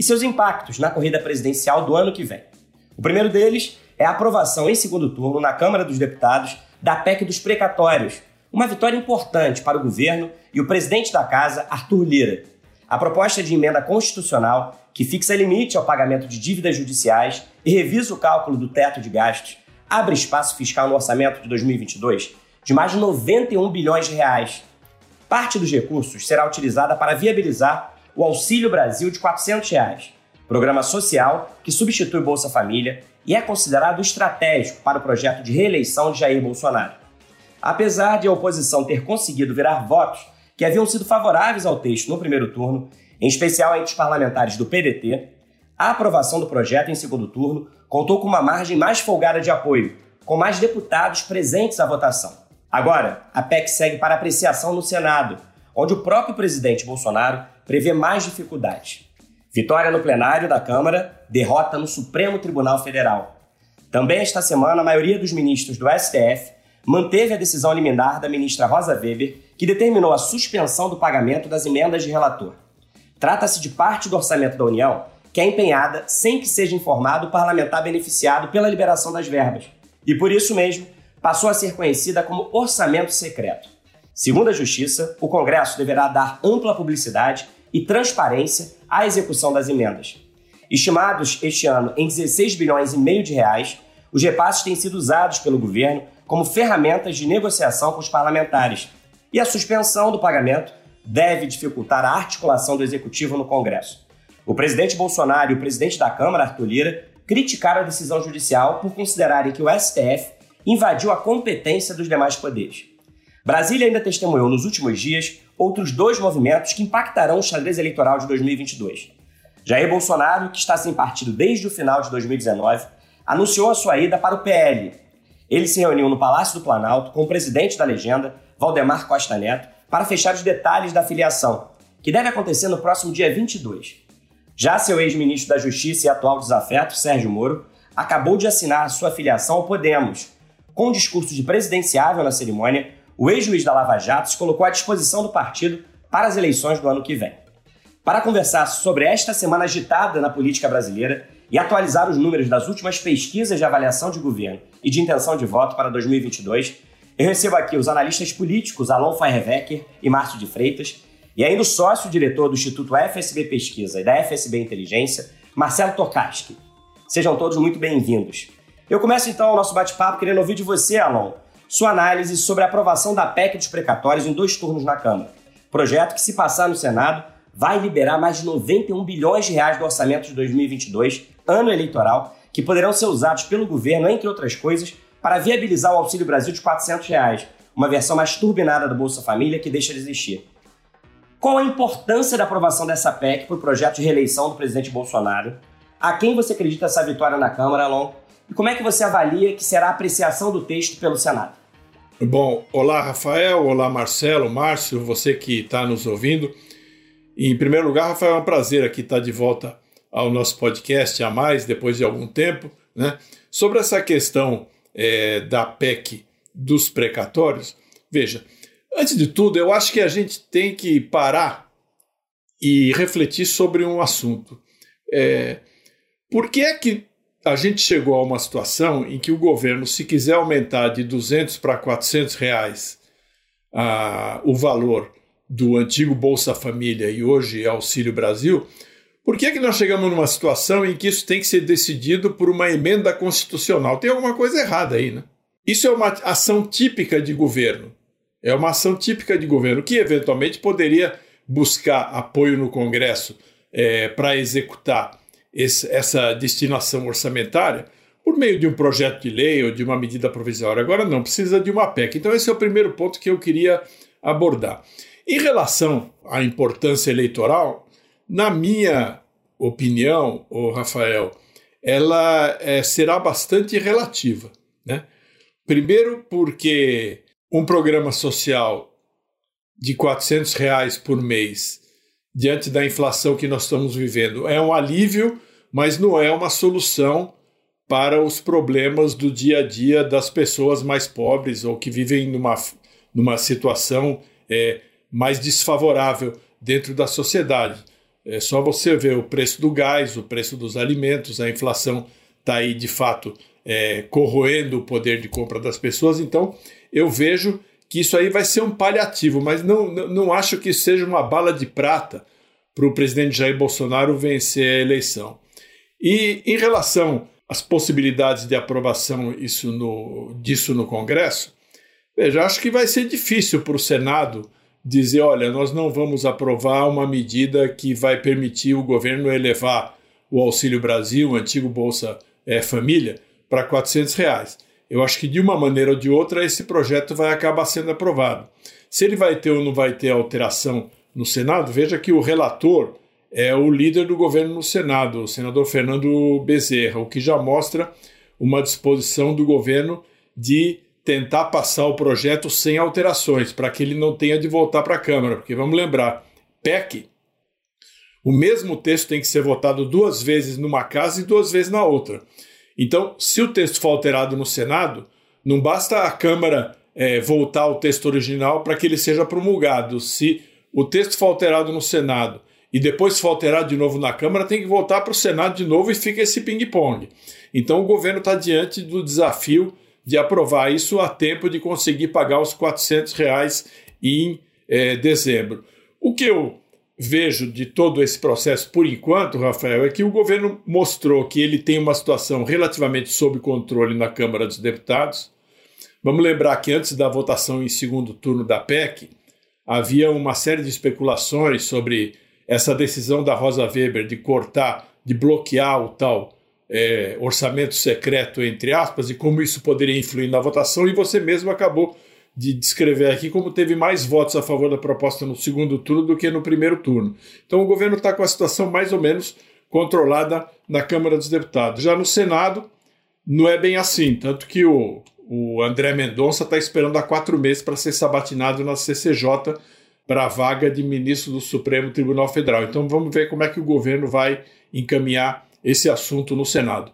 e seus impactos na corrida presidencial do ano que vem. O primeiro deles é a aprovação em segundo turno na Câmara dos Deputados da PEC dos precatórios, uma vitória importante para o governo e o presidente da casa, Arthur Lira. A proposta de emenda constitucional que fixa limite ao pagamento de dívidas judiciais e revisa o cálculo do teto de gastos abre espaço fiscal no orçamento de 2022 de mais de 91 bilhões de reais, Parte dos recursos será utilizada para viabilizar o Auxílio Brasil de 400 reais, programa social que substitui Bolsa Família e é considerado estratégico para o projeto de reeleição de Jair Bolsonaro. Apesar de a oposição ter conseguido virar votos que haviam sido favoráveis ao texto no primeiro turno, em especial entre os parlamentares do PDT, a aprovação do projeto em segundo turno contou com uma margem mais folgada de apoio, com mais deputados presentes à votação. Agora, a PEC segue para apreciação no Senado, onde o próprio presidente Bolsonaro prevê mais dificuldades. Vitória no plenário da Câmara, derrota no Supremo Tribunal Federal. Também esta semana, a maioria dos ministros do STF manteve a decisão liminar da ministra Rosa Weber, que determinou a suspensão do pagamento das emendas de relator. Trata-se de parte do orçamento da União que é empenhada sem que seja informado o parlamentar beneficiado pela liberação das verbas. E por isso mesmo, passou a ser conhecida como orçamento secreto. Segundo a Justiça, o Congresso deverá dar ampla publicidade e transparência à execução das emendas. Estimados este ano em 16 bilhões e meio de reais, os repasses têm sido usados pelo governo como ferramentas de negociação com os parlamentares, e a suspensão do pagamento deve dificultar a articulação do executivo no Congresso. O presidente Bolsonaro e o presidente da Câmara, Arthur Lira, criticaram a decisão judicial por considerarem que o STF invadiu a competência dos demais poderes. Brasília ainda testemunhou nos últimos dias outros dois movimentos que impactarão o xadrez eleitoral de 2022. Jair Bolsonaro, que está sem partido desde o final de 2019, anunciou a sua ida para o PL. Ele se reuniu no Palácio do Planalto com o presidente da legenda, Valdemar Costa Neto, para fechar os detalhes da filiação, que deve acontecer no próximo dia 22. Já seu ex-ministro da Justiça e atual desafeto, Sérgio Moro, acabou de assinar sua filiação ao Podemos, com um discurso de presidenciável na cerimônia, o ex-juiz da Lava Jato se colocou à disposição do partido para as eleições do ano que vem. Para conversar sobre esta semana agitada na política brasileira e atualizar os números das últimas pesquisas de avaliação de governo e de intenção de voto para 2022, eu recebo aqui os analistas políticos Alon Feierwecker e Márcio de Freitas, e ainda o sócio-diretor do Instituto FSB Pesquisa e da FSB Inteligência, Marcelo Tokaski. Sejam todos muito bem-vindos. Eu começo então o nosso bate-papo querendo ouvir de você, Alon, sua análise sobre a aprovação da PEC dos precatórios em dois turnos na Câmara. Projeto que, se passar no Senado, vai liberar mais de 91 bilhões de reais do orçamento de 2022, ano eleitoral, que poderão ser usados pelo governo, entre outras coisas, para viabilizar o Auxílio Brasil de 400 reais, uma versão mais turbinada do Bolsa Família que deixa de existir. Qual a importância da aprovação dessa PEC para o projeto de reeleição do presidente Bolsonaro? A quem você acredita essa vitória na Câmara, Alon? E como é que você avalia que será a apreciação do texto pelo Senado? Bom, olá Rafael, olá Marcelo, Márcio, você que está nos ouvindo. Em primeiro lugar, Rafael, é um prazer aqui estar de volta ao nosso podcast a mais, depois de algum tempo. Né? Sobre essa questão é, da PEC dos precatórios, veja, antes de tudo, eu acho que a gente tem que parar e refletir sobre um assunto. É, por que é que a gente chegou a uma situação em que o governo, se quiser aumentar de 200 para 400 reais ah, o valor do antigo Bolsa Família e hoje Auxílio Brasil, por que, é que nós chegamos numa situação em que isso tem que ser decidido por uma emenda constitucional? Tem alguma coisa errada aí, né? Isso é uma ação típica de governo. É uma ação típica de governo que, eventualmente, poderia buscar apoio no Congresso é, para executar esse, essa destinação orçamentária por meio de um projeto de lei ou de uma medida provisória. Agora não, precisa de uma PEC. Então, esse é o primeiro ponto que eu queria abordar. Em relação à importância eleitoral, na minha opinião, o Rafael, ela é, será bastante relativa. Né? Primeiro, porque um programa social de 400 reais por mês, diante da inflação que nós estamos vivendo, é um alívio, mas não é uma solução para os problemas do dia a dia das pessoas mais pobres ou que vivem numa, numa situação é, mais desfavorável dentro da sociedade. É só você ver o preço do gás, o preço dos alimentos, a inflação está aí de fato é, corroendo o poder de compra das pessoas. Então, eu vejo que isso aí vai ser um paliativo, mas não, não, não acho que seja uma bala de prata para o presidente Jair Bolsonaro vencer a eleição. E em relação às possibilidades de aprovação isso no, disso no Congresso, veja, acho que vai ser difícil para o Senado dizer: olha, nós não vamos aprovar uma medida que vai permitir o governo elevar o Auxílio Brasil, o antigo Bolsa é, Família, para 400 reais. Eu acho que de uma maneira ou de outra esse projeto vai acabar sendo aprovado. Se ele vai ter ou não vai ter alteração no Senado, veja que o relator é o líder do governo no Senado, o senador Fernando Bezerra, o que já mostra uma disposição do governo de tentar passar o projeto sem alterações, para que ele não tenha de voltar para a Câmara, porque vamos lembrar, PEC, o mesmo texto tem que ser votado duas vezes numa casa e duas vezes na outra. Então, se o texto for alterado no Senado, não basta a Câmara é, voltar ao texto original para que ele seja promulgado. Se o texto for alterado no Senado e depois for alterado de novo na Câmara, tem que voltar para o Senado de novo e fica esse ping-pong. Então, o governo está diante do desafio de aprovar isso a tempo de conseguir pagar os 400 reais em é, dezembro. O que eu vejo de todo esse processo, por enquanto, Rafael, é que o governo mostrou que ele tem uma situação relativamente sob controle na Câmara dos Deputados. Vamos lembrar que antes da votação em segundo turno da PEC, havia uma série de especulações sobre essa decisão da Rosa Weber de cortar, de bloquear o tal é, orçamento secreto, entre aspas, e como isso poderia influir na votação, e você mesmo acabou de descrever aqui como teve mais votos a favor da proposta no segundo turno do que no primeiro turno. Então o governo está com a situação mais ou menos controlada na Câmara dos Deputados. Já no Senado, não é bem assim, tanto que o, o André Mendonça está esperando há quatro meses para ser sabatinado na CCJ para a vaga de ministro do Supremo Tribunal Federal. Então vamos ver como é que o governo vai encaminhar esse assunto no Senado.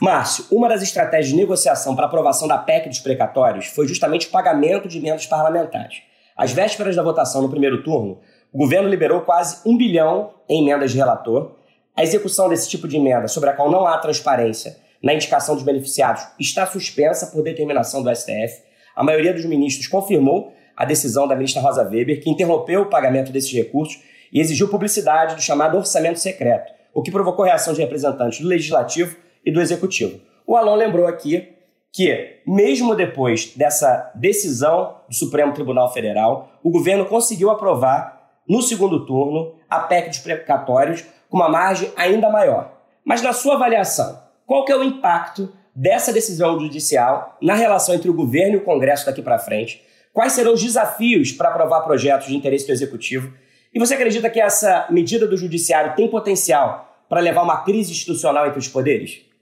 Márcio, uma das estratégias de negociação para aprovação da PEC dos precatórios foi justamente o pagamento de emendas parlamentares. Às vésperas da votação no primeiro turno, o governo liberou quase um bilhão em emendas de relator. A execução desse tipo de emenda, sobre a qual não há transparência na indicação dos beneficiados, está suspensa por determinação do STF. A maioria dos ministros confirmou a decisão da ministra Rosa Weber, que interrompeu o pagamento desses recursos e exigiu publicidade do chamado orçamento secreto, o que provocou reação de representantes do Legislativo e do Executivo. O Alon lembrou aqui que, mesmo depois dessa decisão do Supremo Tribunal Federal, o governo conseguiu aprovar, no segundo turno, a PEC dos precatórios com uma margem ainda maior. Mas, na sua avaliação, qual que é o impacto dessa decisão judicial na relação entre o governo e o Congresso daqui para frente? Quais serão os desafios para aprovar projetos de interesse do Executivo? E você acredita que essa medida do Judiciário tem potencial para levar uma crise institucional entre os poderes?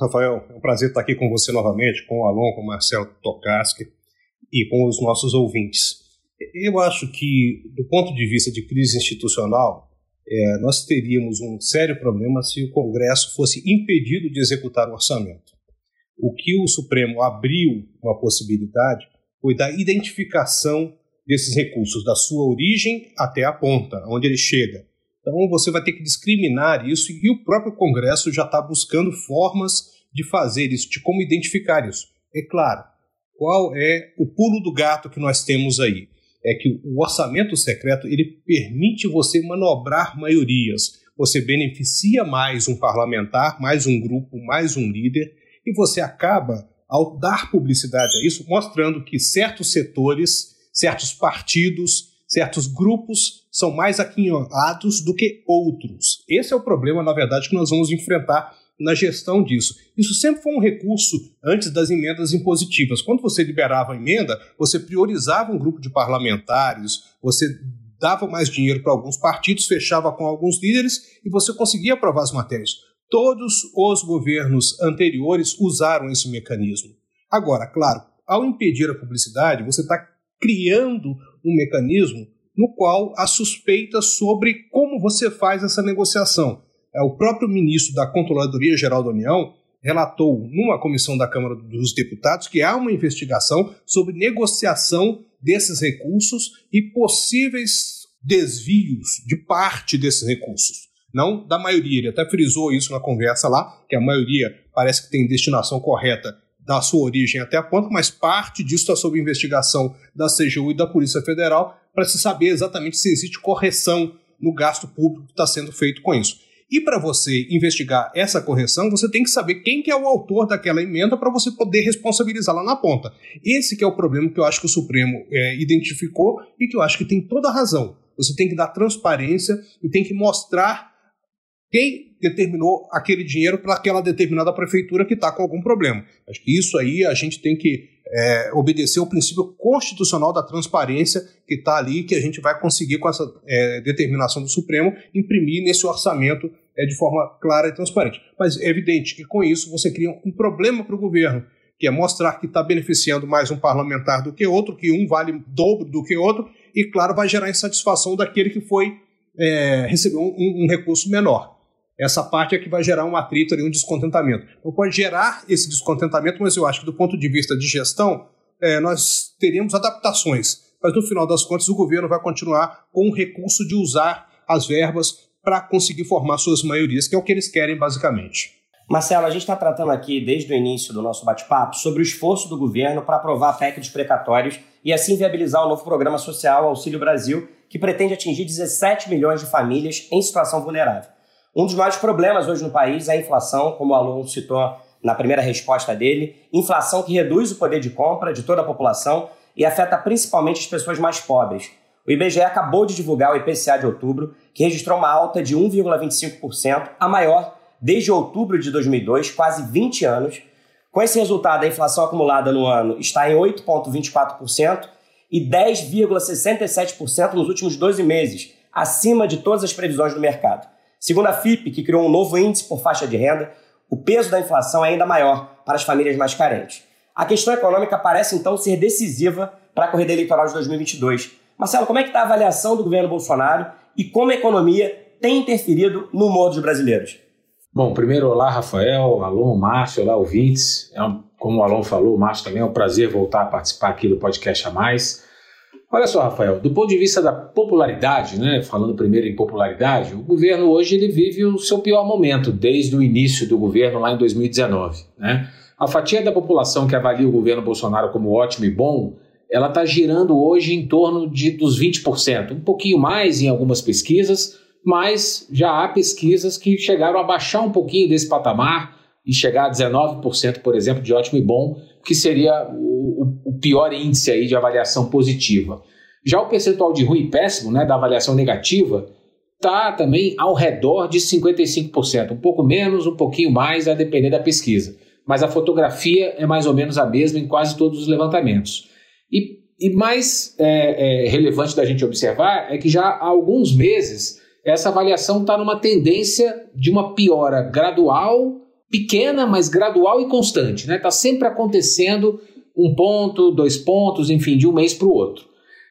Rafael, é um prazer estar aqui com você novamente, com o Alon, com o Marcelo Tokaski e com os nossos ouvintes. Eu acho que, do ponto de vista de crise institucional, é, nós teríamos um sério problema se o Congresso fosse impedido de executar o orçamento. O que o Supremo abriu uma possibilidade foi da identificação desses recursos, da sua origem até a ponta, onde ele chega. Então você vai ter que discriminar isso e o próprio Congresso já está buscando formas de fazer isso, de como identificar isso. É claro, qual é o pulo do gato que nós temos aí? É que o orçamento secreto ele permite você manobrar maiorias. Você beneficia mais um parlamentar, mais um grupo, mais um líder, e você acaba, ao dar publicidade a isso, mostrando que certos setores certos partidos, certos grupos são mais aquinhoados do que outros. Esse é o problema, na verdade, que nós vamos enfrentar na gestão disso. Isso sempre foi um recurso antes das emendas impositivas. Quando você liberava a emenda, você priorizava um grupo de parlamentares, você dava mais dinheiro para alguns partidos, fechava com alguns líderes e você conseguia aprovar as matérias. Todos os governos anteriores usaram esse mecanismo. Agora, claro, ao impedir a publicidade, você está criando um mecanismo no qual há suspeitas sobre como você faz essa negociação. É o próprio ministro da Controladoria Geral da União relatou numa comissão da Câmara dos Deputados que há uma investigação sobre negociação desses recursos e possíveis desvios de parte desses recursos. Não da maioria, ele até frisou isso na conversa lá, que a maioria parece que tem destinação correta da sua origem até a ponta, mas parte disso está sob investigação da CGU e da Polícia Federal para se saber exatamente se existe correção no gasto público que está sendo feito com isso. E para você investigar essa correção, você tem que saber quem que é o autor daquela emenda para você poder responsabilizá-la na ponta. Esse que é o problema que eu acho que o Supremo é, identificou e que eu acho que tem toda a razão. Você tem que dar transparência e tem que mostrar quem determinou aquele dinheiro para aquela determinada prefeitura que está com algum problema. Acho que isso aí a gente tem que é, obedecer ao princípio constitucional da transparência que está ali, que a gente vai conseguir, com essa é, determinação do Supremo, imprimir nesse orçamento é, de forma clara e transparente. Mas é evidente que com isso você cria um problema para o governo, que é mostrar que está beneficiando mais um parlamentar do que outro, que um vale dobro do que outro, e claro, vai gerar insatisfação daquele que foi é, receber um, um, recurso menor. Essa parte é que vai gerar um atrito ali, um descontentamento. Então pode gerar esse descontentamento, mas eu acho que do ponto de vista de gestão, é, nós teríamos adaptações. Mas no final das contas, o governo vai continuar com o recurso de usar as verbas para conseguir formar suas maiorias, que é o que eles querem basicamente. Marcelo, a gente está tratando aqui desde o início do nosso bate-papo sobre o esforço do governo para aprovar a PEC dos precatórios e assim viabilizar o novo programa social Auxílio Brasil, que pretende atingir 17 milhões de famílias em situação vulnerável. Um dos maiores problemas hoje no país é a inflação, como o aluno citou na primeira resposta dele, inflação que reduz o poder de compra de toda a população e afeta principalmente as pessoas mais pobres. O IBGE acabou de divulgar o IPCA de outubro, que registrou uma alta de 1,25%, a maior desde outubro de 2002, quase 20 anos. Com esse resultado, a inflação acumulada no ano está em 8,24% e 10,67% nos últimos 12 meses, acima de todas as previsões do mercado. Segundo a FIP, que criou um novo índice por faixa de renda, o peso da inflação é ainda maior para as famílias mais carentes. A questão econômica parece então ser decisiva para a corrida eleitoral de 2022 Marcelo, como é que está a avaliação do governo Bolsonaro e como a economia tem interferido no humor dos brasileiros? Bom, primeiro, olá, Rafael, Alon, Márcio, olá, ouvintes. É um, como o Alon falou, o Márcio também é um prazer voltar a participar aqui do podcast a mais. Olha só, Rafael, do ponto de vista da popularidade, né, falando primeiro em popularidade, o governo hoje ele vive o seu pior momento desde o início do governo lá em 2019. Né? A fatia da população que avalia o governo Bolsonaro como ótimo e bom ela está girando hoje em torno de, dos 20%, um pouquinho mais em algumas pesquisas, mas já há pesquisas que chegaram a baixar um pouquinho desse patamar e chegar a 19%, por exemplo, de ótimo e bom, que seria o, o pior índice aí de avaliação positiva. Já o percentual de ruim e péssimo, né, da avaliação negativa, está também ao redor de 55%, um pouco menos, um pouquinho mais, a depender da pesquisa. Mas a fotografia é mais ou menos a mesma em quase todos os levantamentos. E, e mais é, é, relevante da gente observar é que já há alguns meses essa avaliação está numa tendência de uma piora gradual, pequena, mas gradual e constante. Está né? Tá sempre acontecendo um ponto, dois pontos, enfim, de um mês para o outro.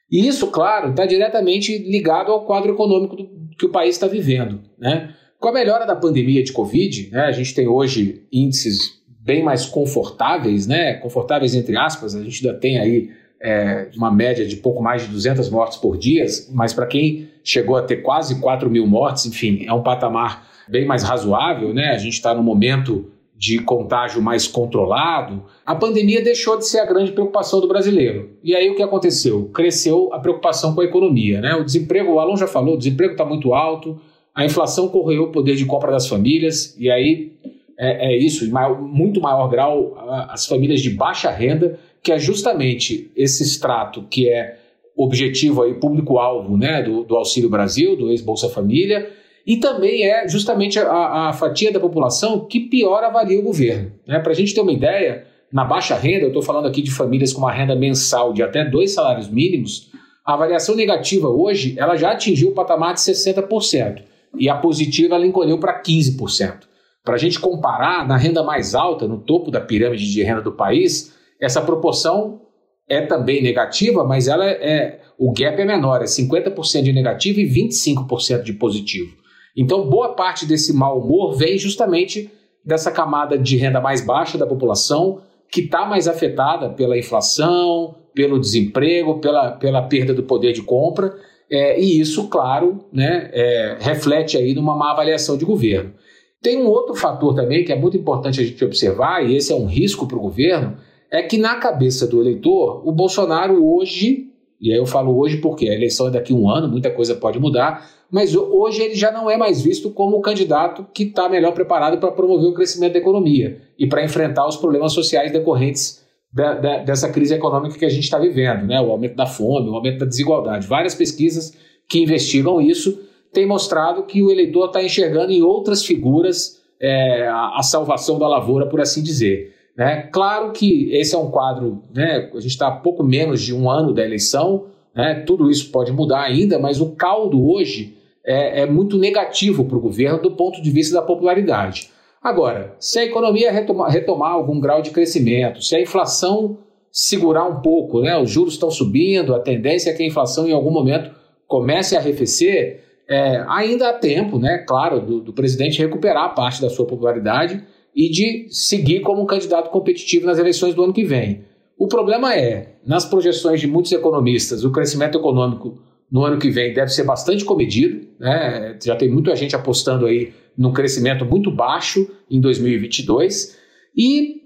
E isso, claro, está diretamente ligado ao quadro econômico do, que o país está vivendo. Né? Com a melhora da pandemia de Covid, né, a gente tem hoje índices bem mais confortáveis, né, confortáveis entre aspas, a gente ainda tem aí é, uma média de pouco mais de 200 mortes por dia, mas para quem chegou a ter quase 4 mil mortes, enfim, é um patamar bem mais razoável, né? A gente está no momento de contágio mais controlado, a pandemia deixou de ser a grande preocupação do brasileiro. E aí o que aconteceu? Cresceu a preocupação com a economia. Né? O desemprego, o Alon já falou, o desemprego está muito alto, a inflação corroeu o poder de compra das famílias, e aí é, é isso, em maior, muito maior grau, as famílias de baixa renda que é justamente esse extrato que é objetivo aí, público-alvo né, do, do, Auxílio Brasil, do ex-Bolsa Família, e também é justamente a, a fatia da população que pior avalia o governo. Né? Para a gente ter uma ideia, na baixa renda, eu estou falando aqui de famílias com uma renda mensal de até dois salários mínimos, A avaliação negativa hoje ela já atingiu o patamar de 60% e a positiva ela encolheu para 15%. Para a gente comparar, na renda mais alta, no topo da pirâmide de renda do país, essa proporção é também negativa, mas ela é, o gap é menor, é 50% de negativo e 25% de positivo. Então, boa parte desse mau humor vem justamente dessa camada de renda mais baixa da população, que está mais afetada pela inflação, pelo desemprego, pela, pela perda do poder de compra, é, e isso, claro, né, é, reflete aí numa má avaliação de governo. Tem um outro fator também que é muito importante a gente observar, e esse é um risco para o governo, é que na cabeça do eleitor, o Bolsonaro hoje, e aí eu falo hoje porque a eleição é daqui a um ano, muita coisa pode mudar, mas hoje ele já não é mais visto como o candidato que está melhor preparado para promover o crescimento da economia e para enfrentar os problemas sociais decorrentes da, da, dessa crise econômica que a gente está vivendo, né? o aumento da fome, o aumento da desigualdade. Várias pesquisas que investigam isso têm mostrado que o eleitor está enxergando em outras figuras é, a, a salvação da lavoura, por assim dizer. Né? Claro que esse é um quadro, né? a gente está há pouco menos de um ano da eleição, né? tudo isso pode mudar ainda, mas o caldo hoje é, é muito negativo para o governo do ponto de vista da popularidade. Agora, se a economia retomar, algum grau de crescimento, se a inflação segurar um pouco, né? os juros estão subindo, a tendência é que a inflação em algum momento comece a arrefecer, é, ainda há tempo, né, claro, do, do presidente recuperar parte da sua popularidade e de seguir como um candidato competitivo nas eleições do ano que vem. O problema é, nas projeções de muitos economistas, o crescimento econômico no ano que vem deve ser bastante comedido, né? já tem muita gente apostando aí num crescimento muito baixo em 2022, e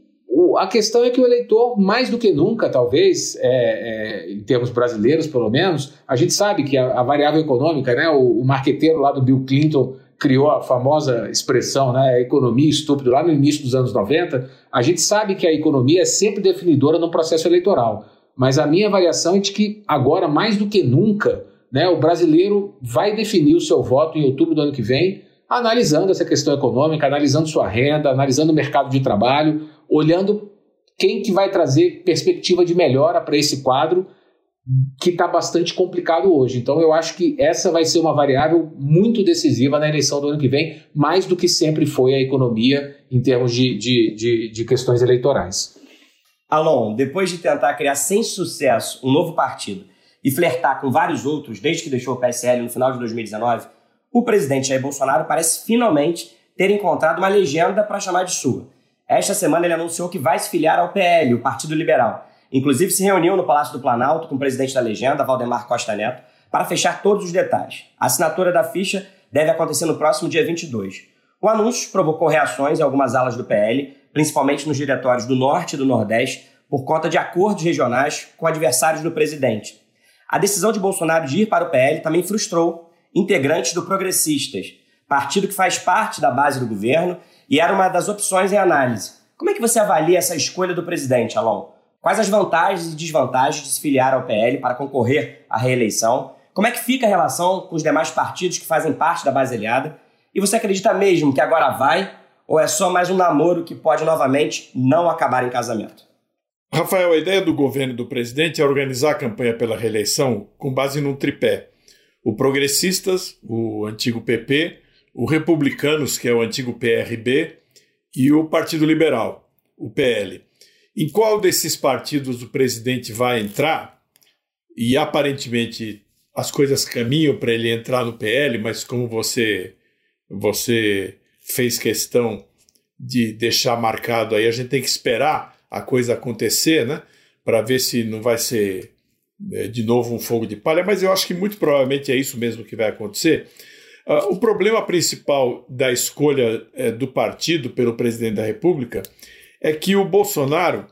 a questão é que o eleitor, mais do que nunca, talvez, é, é, em termos brasileiros pelo menos, a gente sabe que a, a variável econômica, né, o, o marqueteiro lá do Bill Clinton criou a famosa expressão, né, economia estúpido, lá no início dos anos 90, a gente sabe que a economia é sempre definidora no processo eleitoral. Mas a minha avaliação é de que agora, mais do que nunca, né, o brasileiro vai definir o seu voto em outubro do ano que vem, analisando essa questão econômica, analisando sua renda, analisando o mercado de trabalho, olhando quem que vai trazer perspectiva de melhora para esse quadro que está bastante complicado hoje. Então, eu acho que essa vai ser uma variável muito decisiva na eleição do ano que vem, mais do que sempre foi a economia em termos de, de, de, de questões eleitorais. Alon, depois de tentar criar sem sucesso um novo partido e flertar com vários outros desde que deixou o PSL no final de 2019, o presidente Jair Bolsonaro parece finalmente ter encontrado uma legenda para chamar de sua. Esta semana ele anunciou que vai se filiar ao PL, o Partido Liberal Inclusive, se reuniu no Palácio do Planalto com o presidente da legenda, Valdemar Costa Neto, para fechar todos os detalhes. A assinatura da ficha deve acontecer no próximo dia 22. O anúncio provocou reações em algumas alas do PL, principalmente nos diretórios do Norte e do Nordeste, por conta de acordos regionais com adversários do presidente. A decisão de Bolsonaro de ir para o PL também frustrou integrantes do Progressistas, partido que faz parte da base do governo e era uma das opções em análise. Como é que você avalia essa escolha do presidente, Alon? Quais as vantagens e desvantagens de se filiar ao PL para concorrer à reeleição? Como é que fica a relação com os demais partidos que fazem parte da base aliada? E você acredita mesmo que agora vai ou é só mais um namoro que pode novamente não acabar em casamento? Rafael, a ideia do governo do presidente é organizar a campanha pela reeleição com base num tripé: o Progressistas, o antigo PP, o Republicanos, que é o antigo PRB, e o Partido Liberal, o PL. Em qual desses partidos o presidente vai entrar? E aparentemente as coisas caminham para ele entrar no PL, mas como você você fez questão de deixar marcado aí, a gente tem que esperar a coisa acontecer, né? Para ver se não vai ser né, de novo um fogo de palha, mas eu acho que muito provavelmente é isso mesmo que vai acontecer. Uh, o problema principal da escolha uh, do partido pelo presidente da República é que o Bolsonaro,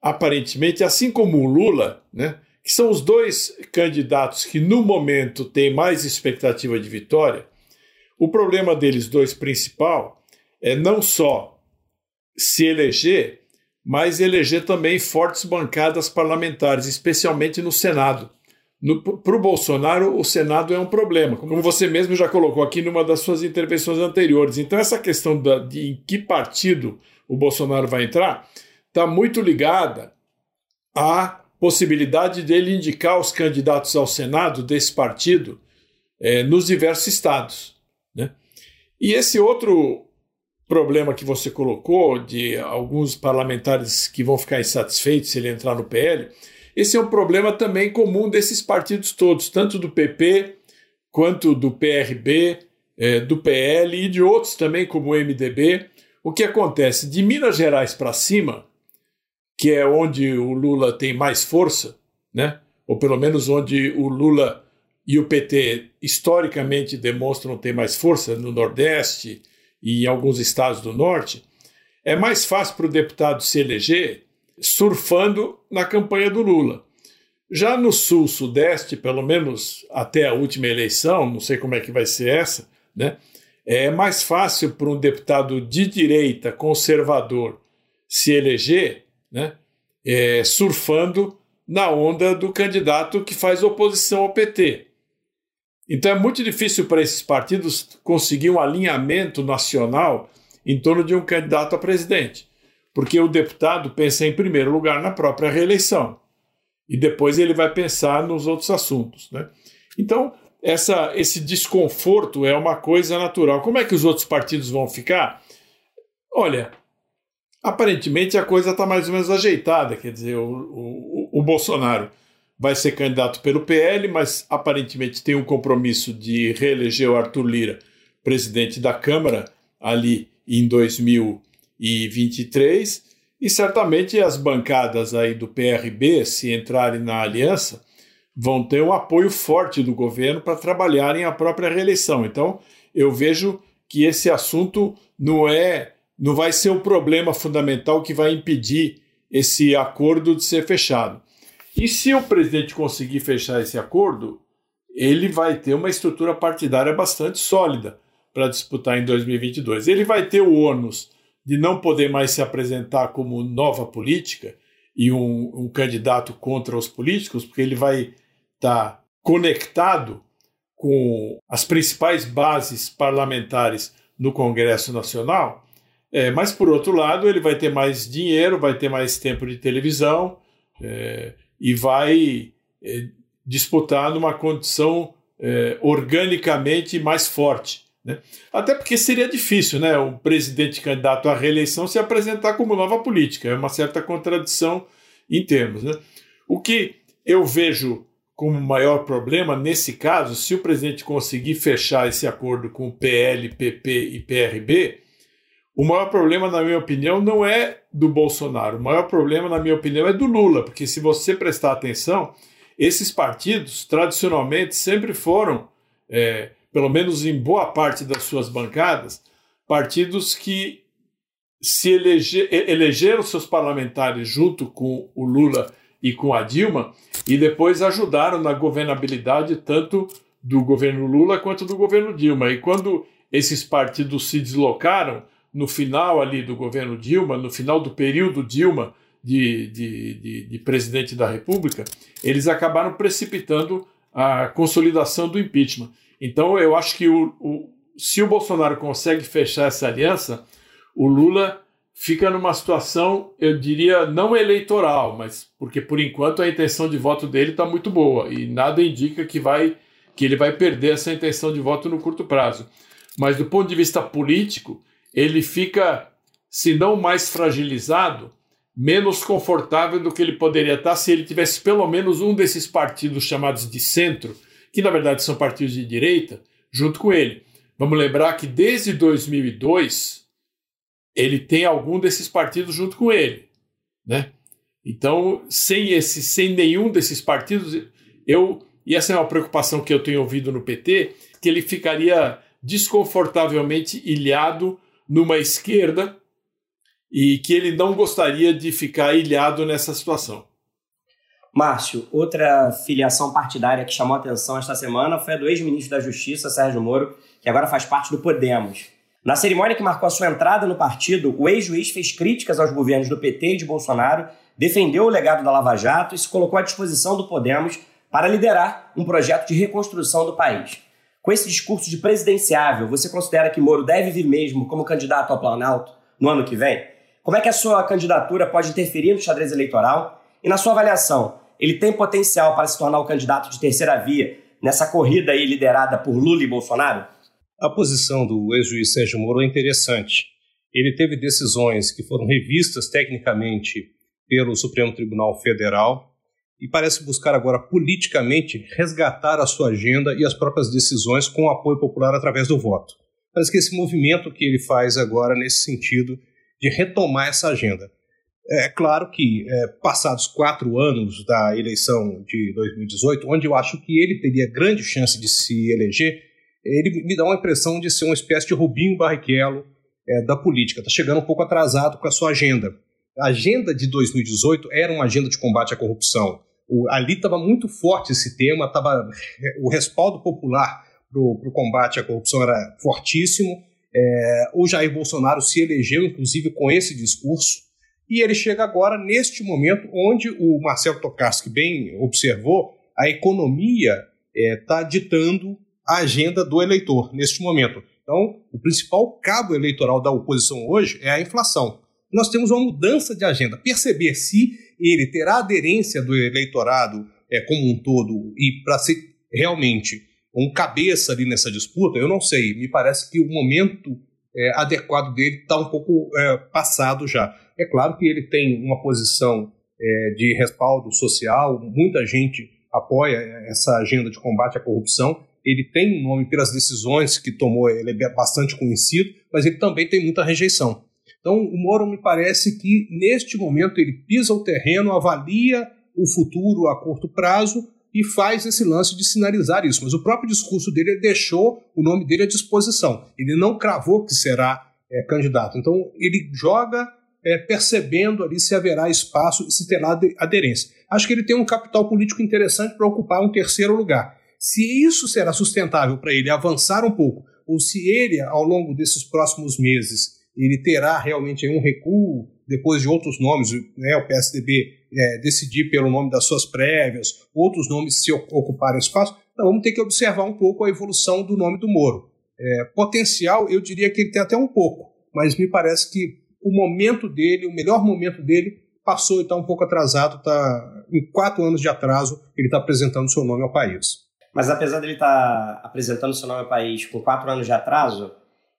aparentemente, assim como o Lula, né, que são os dois candidatos que no momento têm mais expectativa de vitória, o problema deles dois principal é não só se eleger, mas eleger também fortes bancadas parlamentares, especialmente no Senado. Para o Bolsonaro, o Senado é um problema, como você mesmo já colocou aqui numa das suas intervenções anteriores. Então, essa questão da, de em que partido o Bolsonaro vai entrar está muito ligada a possibilidade dele indicar os candidatos ao Senado desse partido é, nos diversos estados. Né? E esse outro problema que você colocou, de alguns parlamentares que vão ficar insatisfeitos se ele entrar no PL, esse é um problema também comum desses partidos todos, tanto do PP quanto do PRB, é, do PL e de outros também, como o MDB. O que acontece? De Minas Gerais para cima, que é onde o Lula tem mais força, né? ou pelo menos onde o Lula e o PT historicamente demonstram ter mais força no Nordeste e em alguns estados do Norte, é mais fácil para o deputado se eleger surfando na campanha do Lula. Já no Sul, Sudeste, pelo menos até a última eleição, não sei como é que vai ser essa, né? É mais fácil para um deputado de direita conservador se eleger, né? É, surfando na onda do candidato que faz oposição ao PT. Então é muito difícil para esses partidos conseguir um alinhamento nacional em torno de um candidato a presidente, porque o deputado pensa em primeiro lugar na própria reeleição e depois ele vai pensar nos outros assuntos. Né? Então, essa, esse desconforto é uma coisa natural. Como é que os outros partidos vão ficar? Olha, aparentemente a coisa está mais ou menos ajeitada. Quer dizer, o, o, o Bolsonaro vai ser candidato pelo PL, mas aparentemente tem um compromisso de reeleger o Arthur Lira presidente da Câmara ali em 2023 e certamente as bancadas aí do PRB, se entrarem na aliança, vão ter um apoio forte do governo para trabalharem a própria reeleição. Então, eu vejo que esse assunto não é, não vai ser o problema fundamental que vai impedir esse acordo de ser fechado. E se o presidente conseguir fechar esse acordo, ele vai ter uma estrutura partidária bastante sólida para disputar em 2022. Ele vai ter o ônus de não poder mais se apresentar como nova política e um, um candidato contra os políticos, porque ele vai estar tá conectado com as principais bases parlamentares no Congresso Nacional. É, mas, por outro lado, ele vai ter mais dinheiro, vai ter mais tempo de televisão, é, e vai é, disputar numa condição é, organicamente mais forte. Né? Até porque seria difícil né, um presidente candidato à reeleição se apresentar como nova política. É uma certa contradição em termos. Né? O que eu vejo como maior problema nesse caso, se o presidente conseguir fechar esse acordo com o PL, PP e PRB, o maior problema, na minha opinião, não é do Bolsonaro. O maior problema, na minha opinião, é do Lula, porque se você prestar atenção, esses partidos tradicionalmente sempre foram, é, pelo menos em boa parte das suas bancadas, partidos que se elege, elegeram seus parlamentares junto com o Lula e com a Dilma e depois ajudaram na governabilidade tanto do governo Lula quanto do governo Dilma. E quando esses partidos se deslocaram, no final ali do governo Dilma, no final do período Dilma de, de, de, de presidente da República, eles acabaram precipitando a consolidação do impeachment. Então, eu acho que o, o, se o Bolsonaro consegue fechar essa aliança, o Lula fica numa situação, eu diria, não eleitoral, mas porque por enquanto a intenção de voto dele está muito boa e nada indica que, vai, que ele vai perder essa intenção de voto no curto prazo. Mas do ponto de vista político, ele fica, se não mais fragilizado, menos confortável do que ele poderia estar se ele tivesse pelo menos um desses partidos chamados de centro, que na verdade são partidos de direita, junto com ele. Vamos lembrar que desde 2002 ele tem algum desses partidos junto com ele, né? Então, sem esse, sem nenhum desses partidos, eu e essa é uma preocupação que eu tenho ouvido no PT, que ele ficaria desconfortavelmente ilhado numa esquerda e que ele não gostaria de ficar ilhado nessa situação. Márcio, outra filiação partidária que chamou atenção esta semana foi a do ex-ministro da Justiça, Sérgio Moro, que agora faz parte do Podemos. Na cerimônia que marcou a sua entrada no partido, o ex-juiz fez críticas aos governos do PT e de Bolsonaro, defendeu o legado da Lava Jato e se colocou à disposição do Podemos para liderar um projeto de reconstrução do país. Com esse discurso de presidenciável, você considera que Moro deve vir mesmo como candidato ao Planalto no ano que vem? Como é que a sua candidatura pode interferir no xadrez eleitoral? E na sua avaliação, ele tem potencial para se tornar o candidato de terceira via nessa corrida aí liderada por Lula e Bolsonaro? A posição do ex-juiz Sérgio Moro é interessante. Ele teve decisões que foram revistas tecnicamente pelo Supremo Tribunal Federal e parece buscar agora politicamente resgatar a sua agenda e as próprias decisões com apoio popular através do voto. Parece que esse movimento que ele faz agora nesse sentido de retomar essa agenda. É claro que, é, passados quatro anos da eleição de 2018, onde eu acho que ele teria grande chance de se eleger, ele me dá uma impressão de ser uma espécie de Rubinho Barrichello é, da política. Está chegando um pouco atrasado com a sua agenda. A agenda de 2018 era uma agenda de combate à corrupção. O, ali estava muito forte esse tema, tava, o respaldo popular para o combate à corrupção era fortíssimo. É, o Jair Bolsonaro se elegeu, inclusive, com esse discurso. E ele chega agora, neste momento, onde o Marcelo Tokarski bem observou, a economia está é, ditando a agenda do eleitor neste momento. Então, o principal cabo eleitoral da oposição hoje é a inflação. Nós temos uma mudança de agenda. Perceber se ele terá aderência do eleitorado é, como um todo e para ser realmente um cabeça ali nessa disputa, eu não sei. Me parece que o momento é, adequado dele está um pouco é, passado já. É claro que ele tem uma posição é, de respaldo social, muita gente apoia essa agenda de combate à corrupção. Ele tem um nome pelas decisões que tomou, ele é bastante conhecido, mas ele também tem muita rejeição. Então, o Moro me parece que, neste momento, ele pisa o terreno, avalia o futuro a curto prazo e faz esse lance de sinalizar isso. Mas o próprio discurso dele deixou o nome dele à disposição. Ele não cravou que será é, candidato. Então, ele joga é, percebendo ali se haverá espaço e se terá aderência. Acho que ele tem um capital político interessante para ocupar um terceiro lugar. Se isso será sustentável para ele avançar um pouco, ou se ele, ao longo desses próximos meses, ele terá realmente um recuo depois de outros nomes, né, o PSDB é, decidir pelo nome das suas prévias, outros nomes se ocuparem espaço, então vamos ter que observar um pouco a evolução do nome do Moro. É, potencial, eu diria que ele tem até um pouco, mas me parece que o momento dele, o melhor momento dele, passou e está um pouco atrasado, está em quatro anos de atraso, ele está apresentando seu nome ao país. Mas apesar dele estar tá apresentando seu nome ao país com quatro anos de atraso,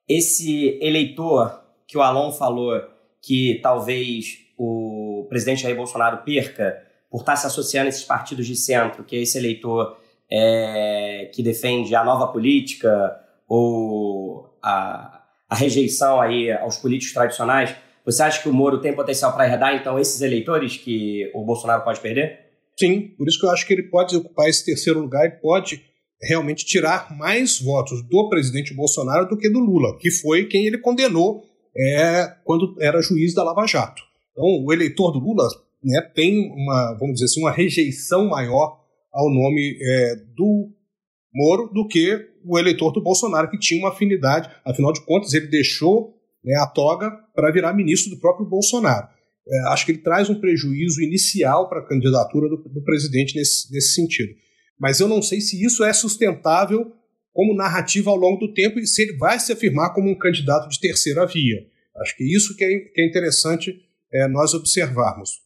esse eleitor que o Alon falou que talvez o presidente Jair Bolsonaro perca por estar se associando a esses partidos de centro, que é esse eleitor é, que defende a nova política ou a, a rejeição aí aos políticos tradicionais, você acha que o Moro tem potencial para herdar, então, esses eleitores que o Bolsonaro pode perder? Sim, por isso que eu acho que ele pode ocupar esse terceiro lugar e pode realmente tirar mais votos do presidente Bolsonaro do que do Lula, que foi quem ele condenou é, quando era juiz da Lava Jato. Então, o eleitor do Lula né, tem uma, vamos dizer assim, uma rejeição maior ao nome é, do Moro do que o eleitor do Bolsonaro, que tinha uma afinidade. Afinal de contas, ele deixou né, a toga para virar ministro do próprio Bolsonaro. É, acho que ele traz um prejuízo inicial para a candidatura do, do presidente nesse, nesse sentido. Mas eu não sei se isso é sustentável como narrativa ao longo do tempo e se ele vai se afirmar como um candidato de terceira via. Acho que isso que é, é interessante é, nós observarmos.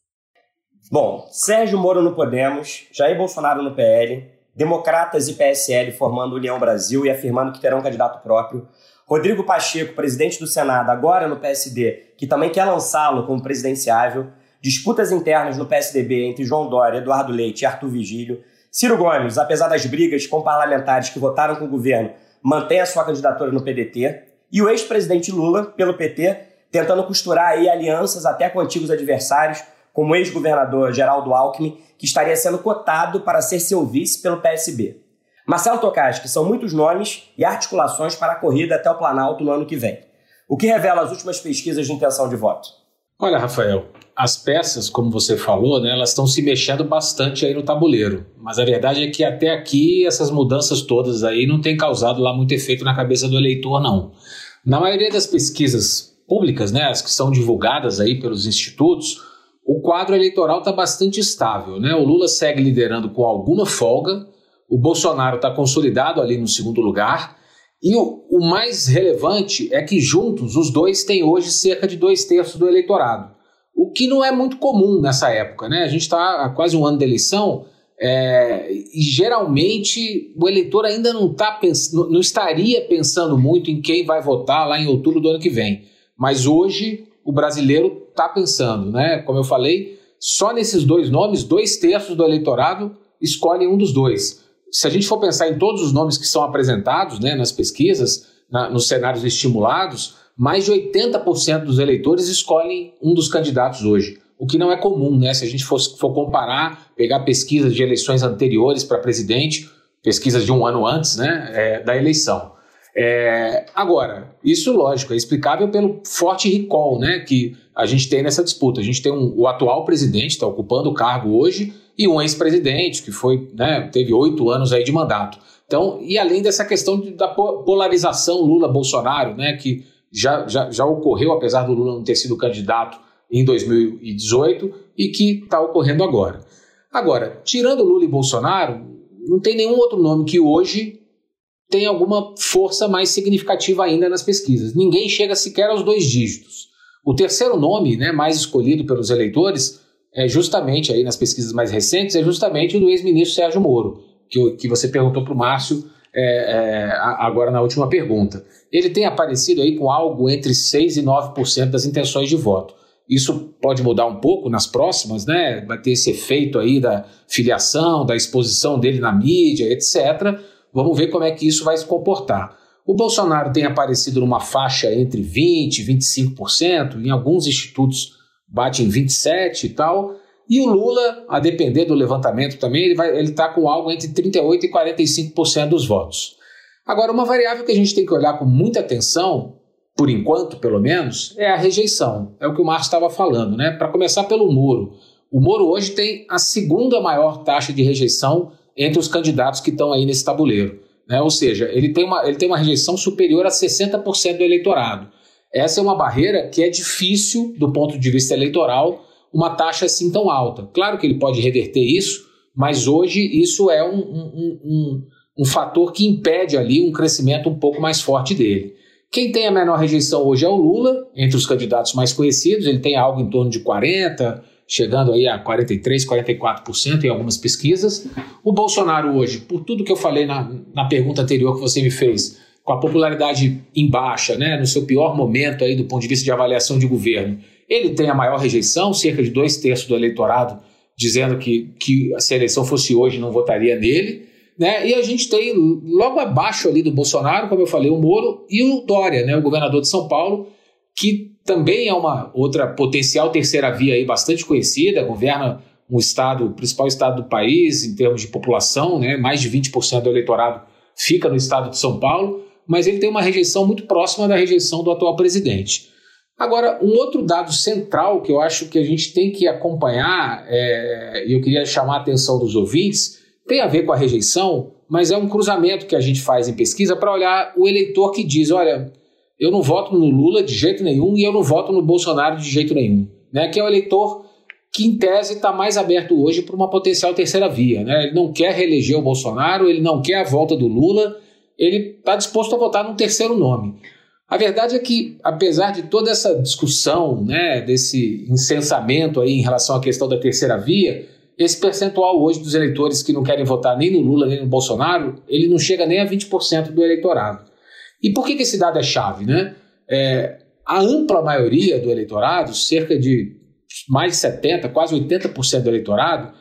Bom, Sérgio Moro no Podemos, Jair Bolsonaro no PL, Democratas e PSL formando União Brasil e afirmando que terão candidato próprio, Rodrigo Pacheco, presidente do Senado, agora no PSD, que também quer lançá-lo como presidenciável, disputas internas no PSDB entre João Dória, Eduardo Leite e Arthur Vigílio, Ciro Gomes, apesar das brigas com parlamentares que votaram com o governo, mantém a sua candidatura no PDT. E o ex-presidente Lula, pelo PT, tentando costurar aí alianças até com antigos adversários, como o ex-governador Geraldo Alckmin, que estaria sendo cotado para ser seu vice pelo PSB. Marcelo Tocas, que são muitos nomes e articulações para a corrida até o Planalto no ano que vem. O que revela as últimas pesquisas de intenção de voto? Olha, Rafael, as peças, como você falou, né, elas estão se mexendo bastante aí no tabuleiro. Mas a verdade é que até aqui essas mudanças todas aí não têm causado lá muito efeito na cabeça do eleitor, não. Na maioria das pesquisas públicas, né, as que são divulgadas aí pelos institutos, o quadro eleitoral está bastante estável. Né? O Lula segue liderando com alguma folga, o Bolsonaro está consolidado ali no segundo lugar e o, o, mais relevante é que juntos os dois têm hoje cerca de dois terços do eleitorado, o que não é muito comum nessa época. Né? A gente está há quase um ano da eleição é, e geralmente o eleitor ainda não, tá não estaria pensando muito em quem vai votar lá em outubro do ano que vem. Mas hoje o brasileiro está pensando, né? Como eu falei, só nesses dois nomes, dois terços do eleitorado escolhem um dos dois. Se a gente for pensar em todos os nomes que são apresentados né, nas pesquisas, na, nos cenários estimulados, mais de 80% dos eleitores escolhem um dos candidatos hoje o que não é comum, né? Se a gente for, for comparar, pegar pesquisas de eleições anteriores para presidente, pesquisas de um ano antes né, é, da eleição. É, agora, isso, lógico, é explicável pelo forte recall né, que a gente tem nessa disputa. A gente tem um, o atual presidente, está ocupando o cargo hoje, e um ex-presidente, que foi, né, teve oito anos aí de mandato. Então, e além dessa questão de, da polarização Lula-Bolsonaro, né, que já, já, já ocorreu, apesar do Lula não ter sido candidato em 2018 e que está ocorrendo agora. Agora, tirando Lula e Bolsonaro, não tem nenhum outro nome que hoje tem alguma força mais significativa ainda nas pesquisas. Ninguém chega sequer aos dois dígitos. O terceiro nome, né, mais escolhido pelos eleitores, é justamente aí nas pesquisas mais recentes, é justamente o do ex-ministro Sérgio Moro, que, que você perguntou para o Márcio é, é, agora na última pergunta. Ele tem aparecido aí com algo entre 6% e 9% das intenções de voto. Isso pode mudar um pouco nas próximas, né? Vai ter esse efeito aí da filiação, da exposição dele na mídia, etc. Vamos ver como é que isso vai se comportar. O Bolsonaro tem aparecido numa faixa entre 20% e 25%, em alguns institutos bate em 27% e tal. E o Lula, a depender do levantamento também, ele está com algo entre 38% e 45% dos votos. Agora, uma variável que a gente tem que olhar com muita atenção por enquanto, pelo menos, é a rejeição. É o que o Márcio estava falando, né? Para começar pelo Moro. O Moro hoje tem a segunda maior taxa de rejeição entre os candidatos que estão aí nesse tabuleiro. Né? Ou seja, ele tem, uma, ele tem uma rejeição superior a 60% do eleitorado. Essa é uma barreira que é difícil, do ponto de vista eleitoral, uma taxa assim tão alta. Claro que ele pode reverter isso, mas hoje isso é um, um, um, um fator que impede ali um crescimento um pouco mais forte dele. Quem tem a menor rejeição hoje é o Lula, entre os candidatos mais conhecidos, ele tem algo em torno de 40%, chegando aí a 43%, 44% em algumas pesquisas. O Bolsonaro hoje, por tudo que eu falei na, na pergunta anterior que você me fez, com a popularidade em baixa, né, no seu pior momento aí do ponto de vista de avaliação de governo, ele tem a maior rejeição, cerca de dois terços do eleitorado dizendo que, que se a eleição fosse hoje não votaria nele. Né? E a gente tem logo abaixo ali do Bolsonaro, como eu falei, o Moro e o Dória, né? o governador de São Paulo, que também é uma outra potencial terceira via aí bastante conhecida, governa um estado, o principal estado do país em termos de população, né? mais de 20% do eleitorado fica no estado de São Paulo, mas ele tem uma rejeição muito próxima da rejeição do atual presidente. Agora, um outro dado central que eu acho que a gente tem que acompanhar, é, e eu queria chamar a atenção dos ouvintes, tem a ver com a rejeição, mas é um cruzamento que a gente faz em pesquisa para olhar o eleitor que diz: olha, eu não voto no Lula de jeito nenhum e eu não voto no Bolsonaro de jeito nenhum. Né? Que é o eleitor que, em tese, está mais aberto hoje para uma potencial terceira via. Né? Ele não quer reeleger o Bolsonaro, ele não quer a volta do Lula, ele está disposto a votar num terceiro nome. A verdade é que, apesar de toda essa discussão, né, desse incensamento aí em relação à questão da terceira via, esse percentual hoje dos eleitores que não querem votar nem no Lula nem no Bolsonaro, ele não chega nem a 20% do eleitorado. E por que, que esse dado é chave? Né? É, a ampla maioria do eleitorado, cerca de mais de 70%, quase 80% do eleitorado,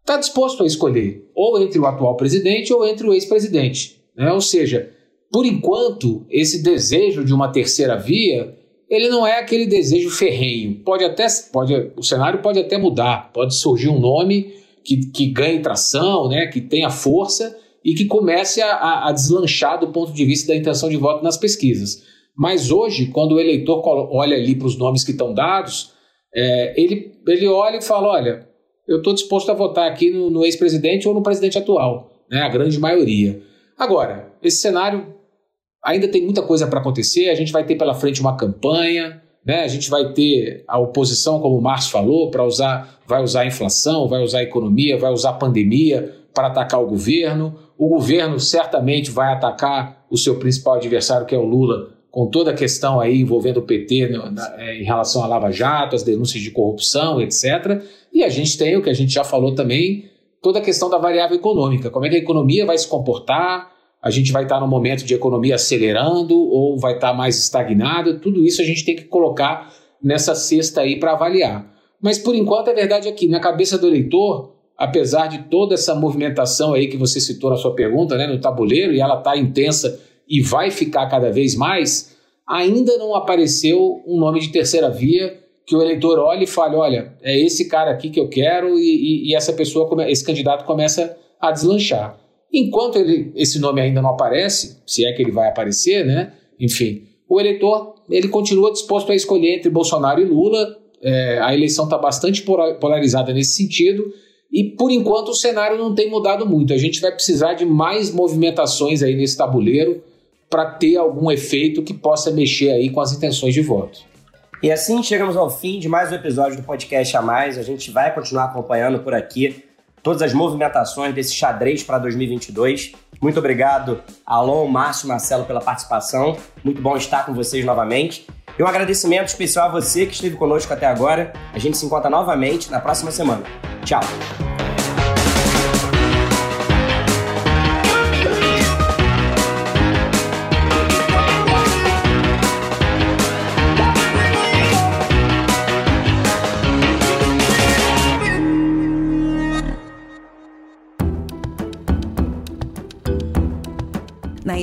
está disposto a escolher ou entre o atual presidente ou entre o ex-presidente. Né? Ou seja, por enquanto, esse desejo de uma terceira via ele não é aquele desejo ferrenho. Pode até, pode, o cenário pode até mudar, pode surgir um nome que, que ganhe tração, né, que tenha força e que comece a, a deslanchar do ponto de vista da intenção de voto nas pesquisas. Mas hoje, quando o eleitor olha ali para os nomes que estão dados, é, ele, ele olha e fala: olha, eu estou disposto a votar aqui no, no ex-presidente ou no presidente atual, né, a grande maioria. Agora, esse cenário Ainda tem muita coisa para acontecer, a gente vai ter pela frente uma campanha, né? a gente vai ter a oposição, como o Márcio falou, para usar, vai usar a inflação, vai usar a economia, vai usar a pandemia para atacar o governo. O governo certamente vai atacar o seu principal adversário, que é o Lula, com toda a questão aí envolvendo o PT né, é, em relação à Lava Jato, as denúncias de corrupção, etc. E a gente tem o que a gente já falou também, toda a questão da variável econômica, como é que a economia vai se comportar, a gente vai estar no momento de economia acelerando ou vai estar mais estagnado, tudo isso a gente tem que colocar nessa cesta aí para avaliar. Mas por enquanto a verdade é que na cabeça do eleitor, apesar de toda essa movimentação aí que você citou na sua pergunta, né, no tabuleiro, e ela está intensa e vai ficar cada vez mais, ainda não apareceu um nome de terceira via que o eleitor olhe e fale: olha, é esse cara aqui que eu quero, e, e, e essa pessoa, esse candidato começa a deslanchar. Enquanto ele, esse nome ainda não aparece, se é que ele vai aparecer, né? Enfim, o eleitor ele continua disposto a escolher entre Bolsonaro e Lula. É, a eleição está bastante polarizada nesse sentido. E por enquanto o cenário não tem mudado muito. A gente vai precisar de mais movimentações aí nesse tabuleiro para ter algum efeito que possa mexer aí com as intenções de voto. E assim chegamos ao fim de mais um episódio do podcast a mais. A gente vai continuar acompanhando por aqui todas as movimentações desse xadrez para 2022. Muito obrigado, Alon, Márcio, Marcelo, pela participação. Muito bom estar com vocês novamente. E um agradecimento especial a você que esteve conosco até agora. A gente se encontra novamente na próxima semana. Tchau!